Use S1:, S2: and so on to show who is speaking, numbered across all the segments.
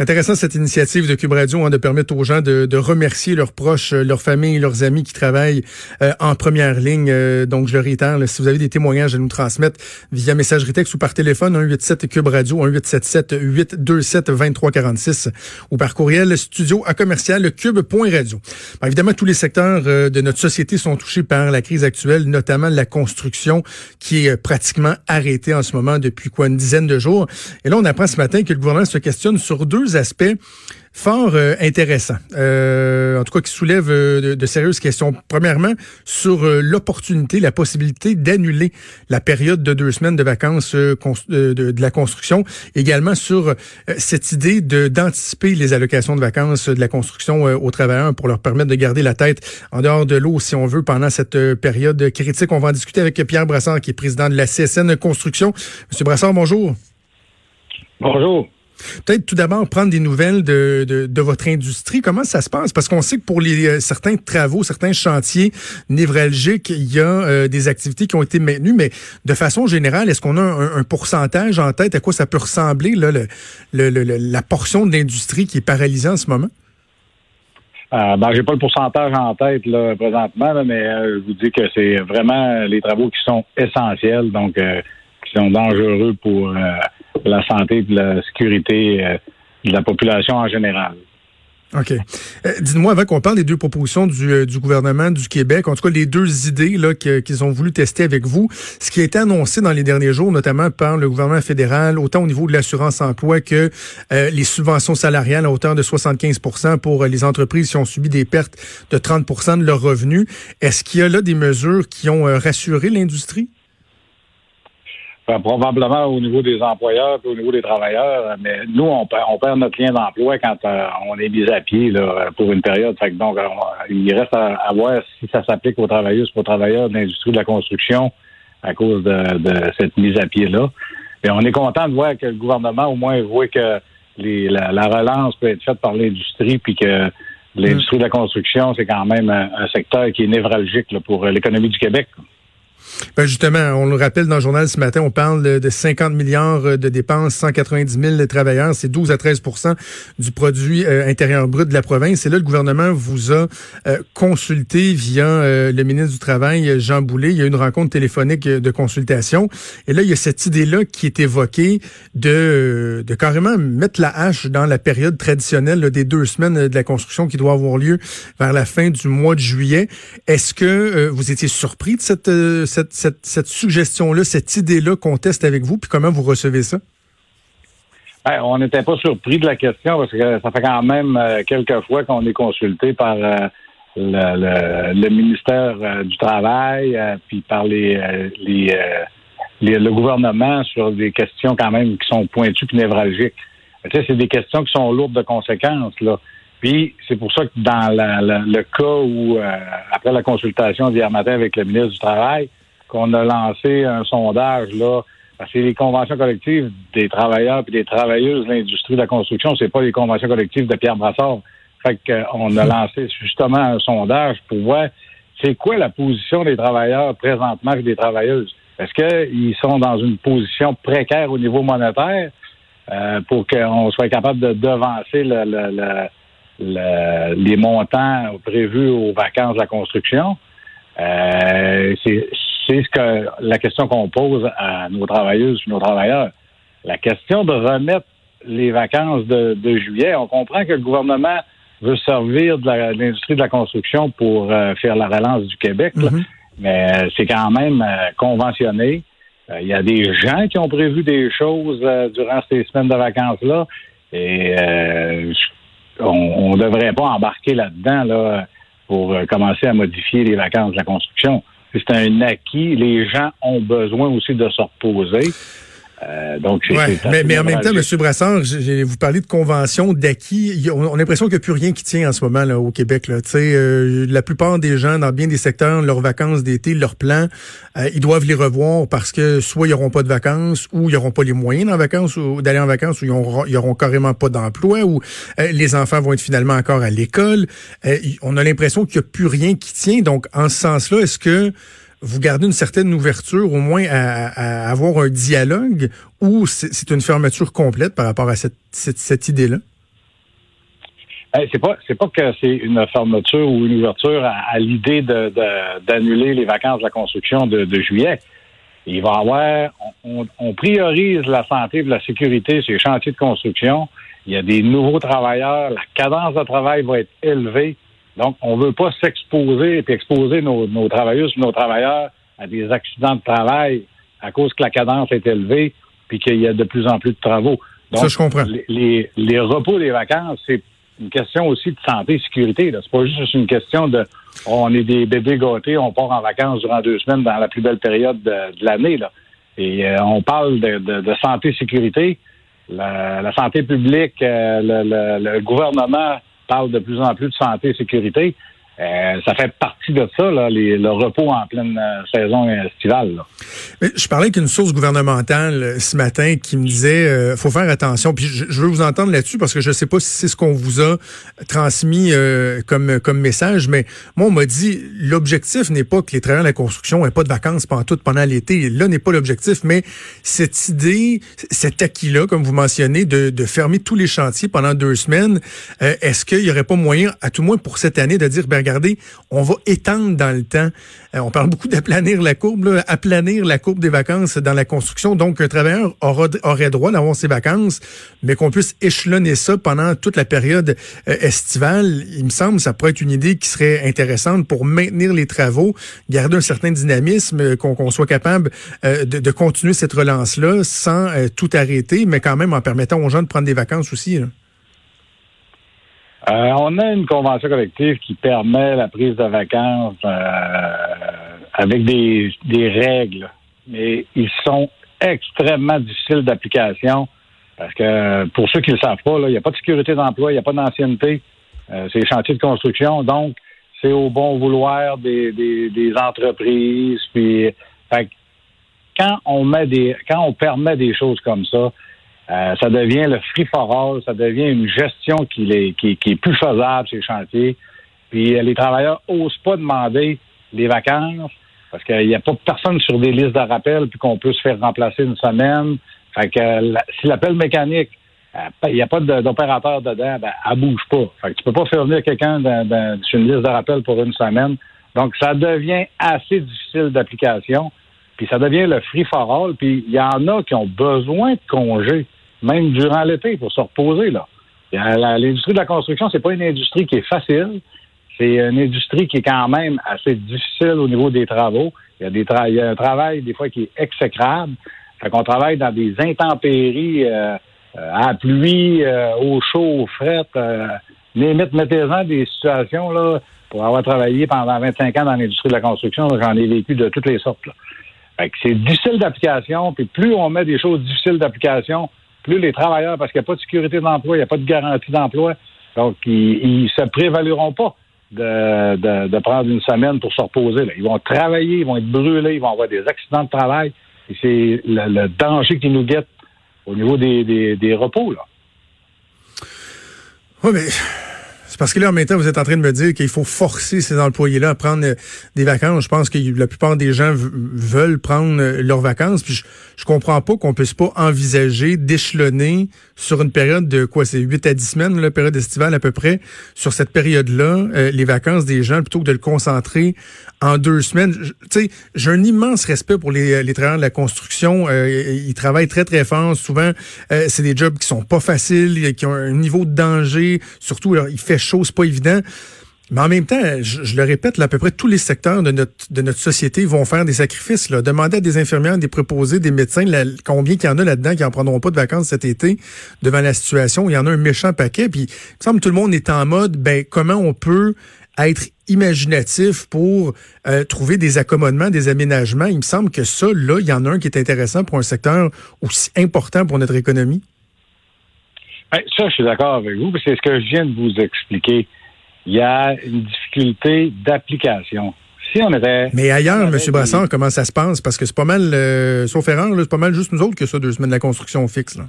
S1: Intéressant cette initiative de Cube Radio hein, de permettre aux gens de, remercier leurs proches, euh, leurs familles, leurs amis qui travaillent euh, en première ligne. Euh, donc, je le réitère, si vous avez des témoignages à nous transmettre via messagerie texte ou par téléphone, 187 Cube Radio, 1877 827 2346 ou par courriel studio à commercial cube.radio. évidemment, tous les secteurs de notre société sont touchés par la crise actuelle, notamment la construction qui est pratiquement arrêtée en ce moment depuis quoi une dizaine de jours. Et là, on apprend ce matin que le gouvernement se questionne sur deux aspects fort euh, intéressants, euh, en tout cas qui soulèvent euh, de, sérieuses questions. Premièrement, sur l'opportunité, la possibilité d'annuler la période de deux semaines de vacances de, la construction. Également sur cette idée d'anticiper les allocations de vacances de la construction aux travailleurs pour leur permettre de garder la tête en dehors de l'eau, si on veut, pendant cette période critique. On va en discuter avec Pierre Brassard, qui est président de la CSN Construction. Monsieur Brassard, bonjour.
S2: Bonjour.
S1: Peut-être tout d'abord prendre des nouvelles de, votre industrie. Comment ça se passe? Parce qu'on sait que pour euh, certains travaux, certains chantiers névralgiques, il y a euh, des activités qui ont été maintenues, mais de façon générale, est-ce qu'on a un, pourcentage en tête à quoi ça peut ressembler, là, la portion de l'industrie qui est paralysée en ce moment?
S2: Euh, ben, j'ai pas le pourcentage en tête là, présentement, mais je vous dis que c'est vraiment les travaux qui sont essentiels, donc qui sont dangereux pour la santé et la sécurité euh, de la population en général.
S1: OK. Euh, dites-moi, avant qu'on parle des deux propositions du, euh, gouvernement du Québec, en tout cas les deux idées qu'ils ont voulu tester avec vous, ce qui a été annoncé dans les derniers jours, notamment par le gouvernement fédéral, autant au niveau de l'assurance-emploi que les subventions salariales à hauteur de 75% pour les entreprises qui ont subi des pertes de 30% de leurs revenus. Est-ce qu'il y a là des mesures qui ont rassuré l'industrie?
S2: Probablement au niveau des employeurs et au niveau des travailleurs, mais nous, on perd, notre lien d'emploi quand euh, on est mis à pied là, pour une période. donc, euh, il reste à, voir si ça s'applique aux travailleuses aux travailleurs de l'industrie de la construction à cause de, cette mise à pied-là. Et on est content de voir que le gouvernement, au moins, voit que la, relance peut être faite par l'industrie, puis que l'industrie de la construction, c'est quand même un, secteur qui est névralgique pour l'économie du Québec.
S1: Ben justement, on le rappelle dans le journal ce matin, on parle de 50 milliards euh, de dépenses, 190 000 travailleurs, c'est 12 à 13% du produit euh, intérieur brut de la province. Et là, le gouvernement vous a euh, consulté via le ministre du Travail, Jean Boulet. Il y a eu une rencontre téléphonique de consultation. Et là, il y a cette idée-là qui est évoquée de, de carrément mettre la hache dans la période traditionnelle des deux semaines de la construction qui doit avoir lieu vers la fin du mois de juillet. Est-ce que vous étiez surpris de cette cette, suggestion-là, cette idée-là qu'on teste avec vous, puis comment vous recevez ça?
S2: Ben, on n'était pas surpris de la question parce que ça fait quand même euh, quelques fois qu'on est consulté par euh, le, ministère euh, du Travail, puis par les, le gouvernement sur des questions quand même qui sont pointues et névralgiques. Tu sais, c'est des questions qui sont lourdes de conséquences, là. Puis c'est pour ça que dans le cas où, après la consultation d'hier matin avec le ministre du Travail, qu'on a lancé un sondage là. C'est les conventions collectives des travailleurs et des travailleuses de l'industrie de la construction, c'est pas les conventions collectives de Pierre Brassard. Fait qu'on a lancé justement un sondage pour voir c'est quoi la position des travailleurs présentement et des travailleuses. Est-ce qu'ils sont dans une position précaire au niveau monétaire euh, pour qu'on soit capable de devancer les montants prévus aux vacances de la construction? Euh, c'est ce que la question qu'on pose à nos travailleuses et nos travailleurs. La question de remettre les vacances de, juillet, on comprend que le gouvernement veut servir de l'industrie de, la construction pour euh, faire la relance du Québec, mm-hmm. mais euh, c'est quand même euh, conventionné. Il y a des gens qui ont prévu des choses durant ces semaines de vacances-là, et on ne devrait pas embarquer là-dedans là, pour commencer à modifier les vacances de la construction c'est un acquis. Les gens ont besoin aussi de se reposer.
S1: Euh, donc, mais, mais, en même temps, M. Brassard, vous parlez de convention, d'acquis. On, a l'impression qu'il n'y a plus rien qui tient en ce moment là, au Québec. Là. Euh, la plupart des gens, dans bien des secteurs, leurs vacances d'été, leurs plans, euh, ils doivent les revoir parce que soit ils n'auront pas de vacances, ou ils n'auront pas les moyens en vacances, ou d'aller en vacances, ou ils n'auront carrément pas d'emploi, ou euh, les enfants vont être finalement encore à l'école. on a l'impression qu'il n'y a plus rien qui tient. Donc, en ce sens-là, est-ce que vous gardez une certaine ouverture, au moins à, avoir un dialogue, ou c'est une fermeture complète par rapport à cette, idée-là?
S2: c'est pas c'est pas que c'est une fermeture ou une ouverture à, l'idée d'annuler les vacances de la construction de, juillet. Il va y avoir, on, priorise la santé et la sécurité sur les chantiers de construction. Il y a des nouveaux travailleurs, la cadence de travail va être élevée. Donc, on ne veut pas s'exposer et exposer nos, nos travailleuses nos travailleurs à des accidents de travail à cause que la cadence est élevée puis qu'il y a de plus en plus de travaux.
S1: Donc, Ça, je comprends.
S2: Les, les, repos des vacances, c'est une question aussi de santé et sécurité. C'est pas juste une question de on est des bébés gâtés, on part en vacances durant deux semaines dans la plus belle période de, l'année. Et euh, on parle de, de, santé et sécurité. La, santé publique, euh, le, gouvernement parle de plus en plus de santé et sécurité. Euh, ça fait partie de ça, là, le repos en pleine euh, saison estivale. Là.
S1: Mais je parlais avec une source gouvernementale euh, ce matin qui me disait faut faire attention. Puis je, veux vous entendre là-dessus parce que je ne sais pas si c'est ce qu'on vous a transmis comme comme message, mais moi on m'a dit l'objectif n'est pas que les travailleurs de la construction n'aient pas de vacances pendant tout pendant l'été. Là n'est pas l'objectif, mais cette idée, cet acquis-là, comme vous mentionnez, de, de fermer tous les chantiers pendant deux semaines, est-ce qu'il n'y aurait pas moyen, à tout moins pour cette année, de dire ben, on va étendre dans le temps. Euh, on parle beaucoup d'aplanir la courbe, aplanir la courbe des vacances dans la construction. Donc, un travailleur aurait droit d'avoir ses vacances, mais qu'on puisse échelonner ça pendant toute la période euh, estivale. Il me semble ça pourrait être une idée qui serait intéressante pour maintenir les travaux, garder un certain dynamisme, euh, qu'on soit capable de, continuer cette relance-là sans tout arrêter, mais quand même en permettant aux gens de prendre des vacances aussi.
S2: Euh, on a une convention collective qui permet la prise de vacances euh, avec des, règles, mais ils sont extrêmement difficiles d'application parce que pour ceux qui ne le savent pas, il n'y a pas de sécurité d'emploi, il n'y a pas d'ancienneté. Euh, c'est les chantiers de construction, donc c'est au bon vouloir des, entreprises. Puis, quand on met des, quand on permet des choses comme ça, euh, ça devient le free for all, ça devient une gestion qui est, qui, est plus faisable chez les chantiers. Puis euh, les travailleurs n'osent pas demander les vacances parce qu'il n'y a pas personne sur des listes de rappel puis qu'on peut se faire remplacer une semaine. Fait que si l'appel mécanique, euh, il n'y a pas d'opérateur dedans, ben, elle bouge pas. Fait que tu peux pas faire venir quelqu'un sur une liste de rappel pour une semaine. Donc, ça devient assez difficile d'application. Puis ça devient le free for all. Puis il y en a qui ont besoin de congés même durant l'été, pour se reposer. là. L'industrie de la construction, c'est pas une industrie qui est facile. C'est une industrie qui est quand même assez difficile au niveau des travaux. Il y a, des il y a un travail, des fois, qui est exécrable. Fait qu'on travaille dans des intempéries, euh, euh à pluie, euh, au chaud, au fret. Euh, mettez-en des situations, là, pour avoir travaillé pendant 25 ans dans l'industrie de la construction, j'en ai vécu de toutes les sortes. Là. Fait que c'est difficile d'application, puis plus on met des choses difficiles d'application, plus les travailleurs, parce qu'il n'y a pas de sécurité d'emploi, il n'y a pas de garantie d'emploi, donc ils ne se prévaleront pas de, prendre une semaine pour se reposer. Ils vont travailler, ils vont être brûlés, ils vont avoir des accidents de travail. Et c'est le, danger qui nous guette au niveau des, des repos. Là.
S1: Oui, mais parce que là, en même temps, vous êtes en train de me dire qu'il faut forcer ces employés-là à prendre euh, des vacances. Je pense que la plupart des gens veulent prendre euh, leurs vacances. Puis je, je comprends pas qu'on puisse pas envisager d'échelonner sur une période de quoi, c'est 8 à 10 semaines, la période estivale à peu près, sur cette période-là, euh, les vacances des gens, plutôt que de le concentrer en deux semaines. Tu sais, j'ai un immense respect pour les, travailleurs de la construction. ils travaillent très, très fort. Souvent, c'est des jobs qui sont pas faciles, qui ont un niveau de danger. Surtout, il fait chose pas évident. Mais en même temps, je, le répète, à peu près tous les secteurs de notre, de notre société vont faire des sacrifices. Là. Demandez à des infirmières, des préposés, des médecins, combien qu'il y en a là-dedans qui en prendront pas de vacances cet été devant la situation. Il y en a un méchant paquet. Puis, il me semble que tout le monde est en mode, ben, comment on peut être imaginatif pour euh, trouver des accommodements, des aménagements? Il me semble que ça, là, il y en a un qui est intéressant pour un secteur aussi important pour notre économie.
S2: Ben, ça, je suis d'accord avec vous. C'est ce que je viens de vous expliquer. Il y a une difficulté d'application. Si on avait.
S1: Mais ailleurs, M. Brassard, comment ça se passe? Parce que c'est pas mal, euh, sauf erreur, c'est pas mal juste nous autres que ça, deux semaines de la construction fixe. Là.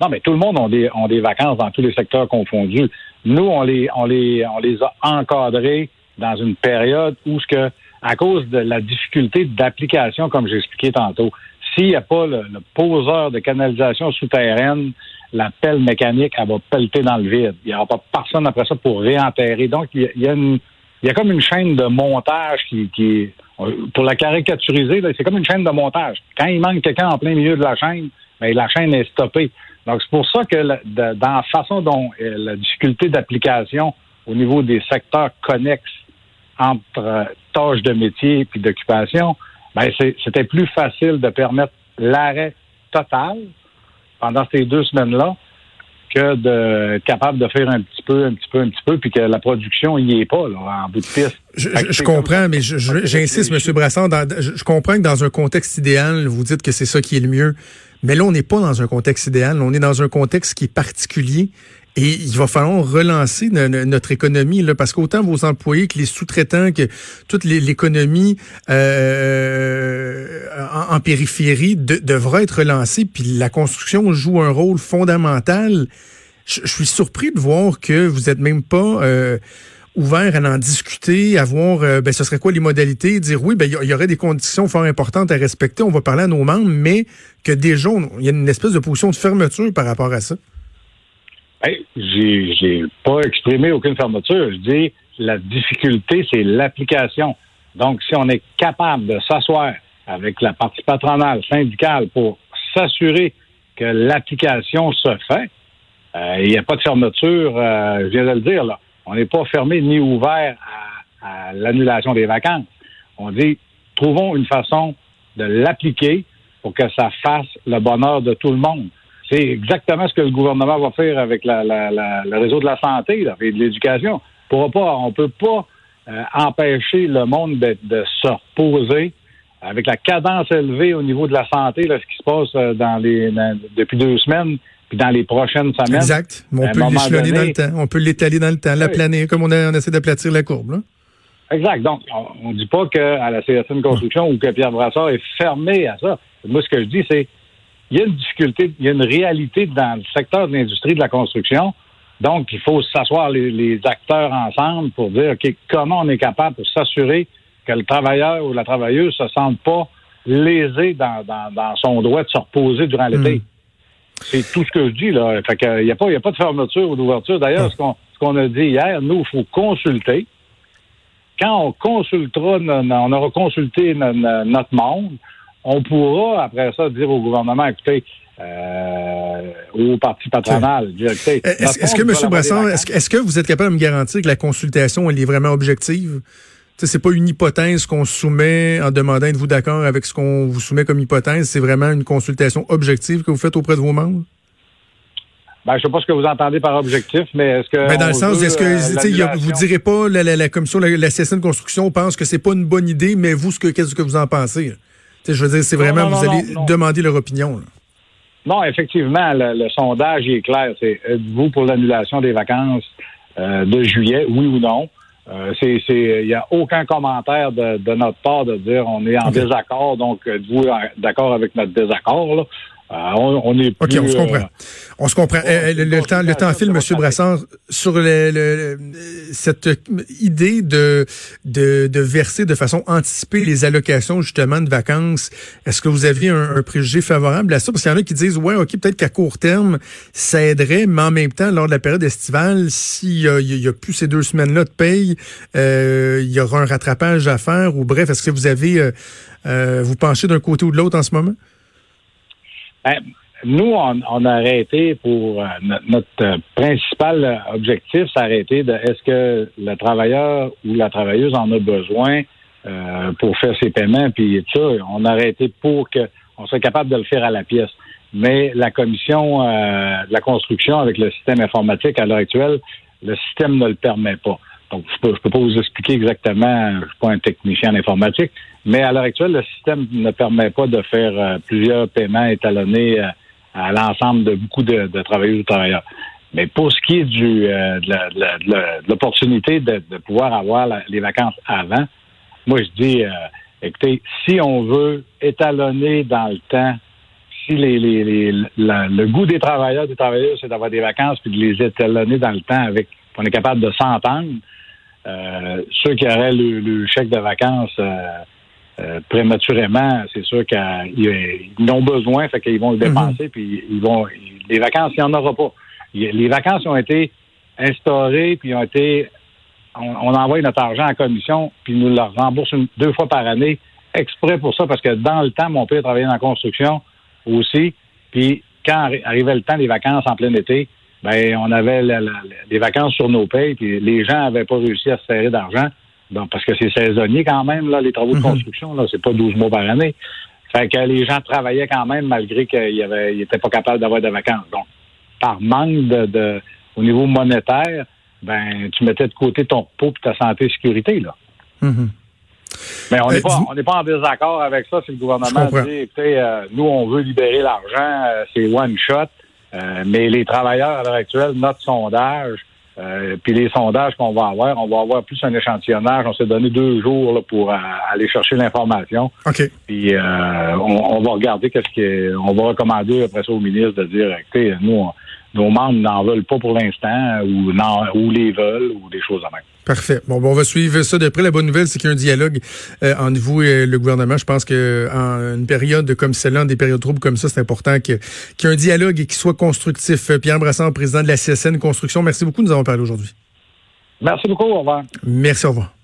S2: Non, mais tout le monde a des, ont des vacances dans tous les secteurs confondus. Nous, on les, on les, on les a encadrés dans une période où ce que, à cause de la difficulté d'application, comme j'ai expliqué tantôt, s'il n'y a pas le, poseur de canalisation souterraine, la pelle mécanique, elle va pelleter dans le vide. Il n'y aura pas personne après ça pour réenterrer. Donc, il y a, une, il y a comme une chaîne de montage qui, qui pour la caricaturiser, c'est comme une chaîne de montage. Quand il manque quelqu'un en plein milieu de la chaîne, bien, la chaîne est stoppée. Donc, c'est pour ça que dans la façon dont euh, la difficulté d'application au niveau des secteurs connexes entre euh, tâches de métier et d'occupation, ben c'était plus facile de permettre l'arrêt total pendant ces deux semaines-là que d'être capable de faire un petit peu, un petit peu, un petit peu, puis que la production n'y est pas là, en bout de piste.
S1: Je, comprends, mais j'insiste, M. Brassard, je, comprends que dans un contexte idéal, vous dites que c'est ça qui est le mieux. Mais là, on n'est pas dans un contexte idéal. On est dans un contexte qui est particulier. Et il va falloir relancer notre économie, là, parce qu'autant vos employés que les sous-traitants, que toute l'économie euh, en, périphérie devra être relancée, puis la construction joue un rôle fondamental. Je, suis surpris de voir que vous n'êtes même pas euh, ouvert à en discuter, à voir euh, ben, ce serait quoi les modalités, dire oui, ben il y, aurait des conditions fort importantes à respecter, on va parler à nos membres, mais que déjà, il y a une espèce de position de fermeture par rapport à ça.
S2: Hey, j'ai pas exprimé aucune fermeture. Je dis la difficulté, c'est l'application. Donc, si on est capable de s'asseoir avec la partie patronale, syndicale, pour s'assurer que l'application se fait, euh, il n'y a pas de fermeture, euh, je viens de le dire, là. On n'est pas fermé ni ouvert à, l'annulation des vacances. On dit, trouvons une façon de l'appliquer pour que ça fasse le bonheur de tout le monde. C'est exactement ce que le gouvernement va faire avec le réseau de la santé et de l'éducation. On ne peut pas euh, empêcher le monde de, se reposer avec la cadence élevée au niveau de la santé, ce qui se passe euh, dans les, depuis deux semaines, puis dans les prochaines semaines.
S1: Exact. on peut l'échelonner dans le temps. On peut l'étaler dans le temps, la planer, comme on, a, on essaie d'aplatir la courbe.
S2: Exact. Donc, on ne dit pas qu'à la CSN Construction ou que Pierre Brassard est fermé à ça. Moi, ce que je dis, c'est il y a une difficulté, il y a une réalité dans le secteur de l'industrie de la construction. Donc, il faut s'asseoir les, acteurs ensemble pour dire, OK, comment on est capable de s'assurer que le travailleur ou la travailleuse ne se sente pas lésé dans, son droit de se reposer durant l'été. Hmm. C'est tout ce que je dis, là. Fait qu'il n'y a, pas, a pas de fermeture ou d'ouverture. D'ailleurs, ce qu'on a dit hier, nous, il faut consulter. Quand on consultera, on aura consulté notre monde, on pourra, après ça, dire au gouvernement, écoutez, euh, au parti patronal.
S1: Est-ce que, M. Brasson, est-ce que vous êtes capable de me garantir que la consultation, elle est vraiment objective? C'est pas une hypothèse qu'on soumet en demandant êtes-vous d'accord avec ce qu'on vous soumet comme hypothèse. C'est vraiment une consultation objective que vous faites auprès de vos membres?
S2: Ben, je sais pas ce que vous entendez par objectif, mais est-ce que.
S1: Ben, dans le sens, est-ce que euh, vous direz pas la, la, la commission, la, la CSN Construction pense que c'est pas une bonne idée, mais vous, qu'est-ce que vous en pensez? Je veux dire, c'est vraiment, vous allez demander leur opinion.
S2: Non, effectivement, le, sondage est clair. C'est êtes-vous pour l'annulation des vacances euh, de juillet, oui ou non? Euh, c'est, il n'y a aucun commentaire de, notre part de dire on est en désaccord, donc êtes-vous d'accord avec notre désaccord? Là? Euh, on, est
S1: OK, on se comprend. Euh, on se comprend. Euh, le, temps, le temps file, M. Brassard, sur le, cette idée de, de, de, verser de façon anticipée les allocations justement de vacances. Est-ce que vous aviez un, préjugé favorable à ça? Parce qu'il y en a qui disent, ouais, OK, peut-être qu'à court terme, ça aiderait, mais en même temps, lors de la période estivale, s'il y a, plus ces deux semaines-là de paye, il y aura un rattrapage à faire ou bref, est-ce que vous avez, vous penchez d'un côté ou de l'autre en ce moment?
S2: Ben, nous, on, a arrêté pour euh, notre, principal objectif, c'est arrêter de est-ce que le travailleur ou la travailleuse en a besoin euh, pour faire ses paiements, puis tout ça. On a arrêté pour qu'on soit capable de le faire à la pièce. Mais la commission euh, de la construction avec le système informatique à l'heure actuelle, le système ne le permet pas. Donc, je peux, peux pas vous expliquer exactement, je suis pas un technicien en informatique, mais à l'heure actuelle, le système ne permet pas de faire euh, plusieurs paiements étalonnés euh, à l'ensemble de beaucoup de, de travailleuses ou travailleurs. Mais pour ce qui est du, euh, de l'opportunité de, de, pouvoir avoir les vacances avant, moi je dis, écoutez, si on veut étalonner dans le temps, si les, les, le goût des travailleurs, des travailleurs, c'est d'avoir des vacances puis de les étalonner dans le temps avec, on est capable de s'entendre, ceux qui auraient le, chèque de vacances euh, prématurément, c'est sûr qu'ils ont besoin, fait qu'ils vont le mhm. dépenser, puis ils vont. Les vacances, il n'y en aura pas. Les vacances ont été instaurées, puis ont été. On, envoie notre argent en commission, puis nous le remboursent deux fois par année, exprès pour ça, parce que dans le temps, mon père travaillait dans la construction aussi, puis quand arrivait le temps des vacances en plein été, ben on avait les vacances sur nos payes, puis les gens n'avaient pas réussi à se serrer d'argent. Donc, parce que c'est saisonnier quand même, là, les travaux de mhm. construction, là, c'est pas 12 mois par année. Fait que les gens travaillaient quand même malgré qu'ils n'étaient pas capables d'avoir des vacances. Donc, par manque de, au niveau monétaire, ben tu mettais de côté ton repos et ta santé et sécurité, là. Mhm. Mais on n'est euh, pas, on n'est pas en désaccord avec ça. Si le gouvernement dit, écoutez, euh, nous, on veut libérer l'argent, euh, c'est one shot. Mais les travailleurs à l'heure actuelle, notre sondage, puis les sondages qu'on va avoir, on va avoir plus un échantillonnage. On s'est donné deux jours pour aller chercher l'information.
S1: OK.
S2: Puis on, va regarder qu'est-ce qu'on va recommander après ça au ministre de dire, écoutez, nous, nos membres n'en veulent pas pour l'instant ou, ou les veulent ou des choses à même.
S1: Parfait. Bon, bon, on va suivre ça de près. La bonne nouvelle, c'est qu'il y a un dialogue euh, entre vous et le gouvernement. Je pense que en une période comme celle-là, des périodes troubles comme ça, c'est important qu'il y ait un dialogue et qu'il soit constructif. Pierre Brassard, président de la CSN Construction, merci beaucoup. Nous avons parlé aujourd'hui.
S2: Merci beaucoup. Au revoir.
S1: Merci. Au revoir.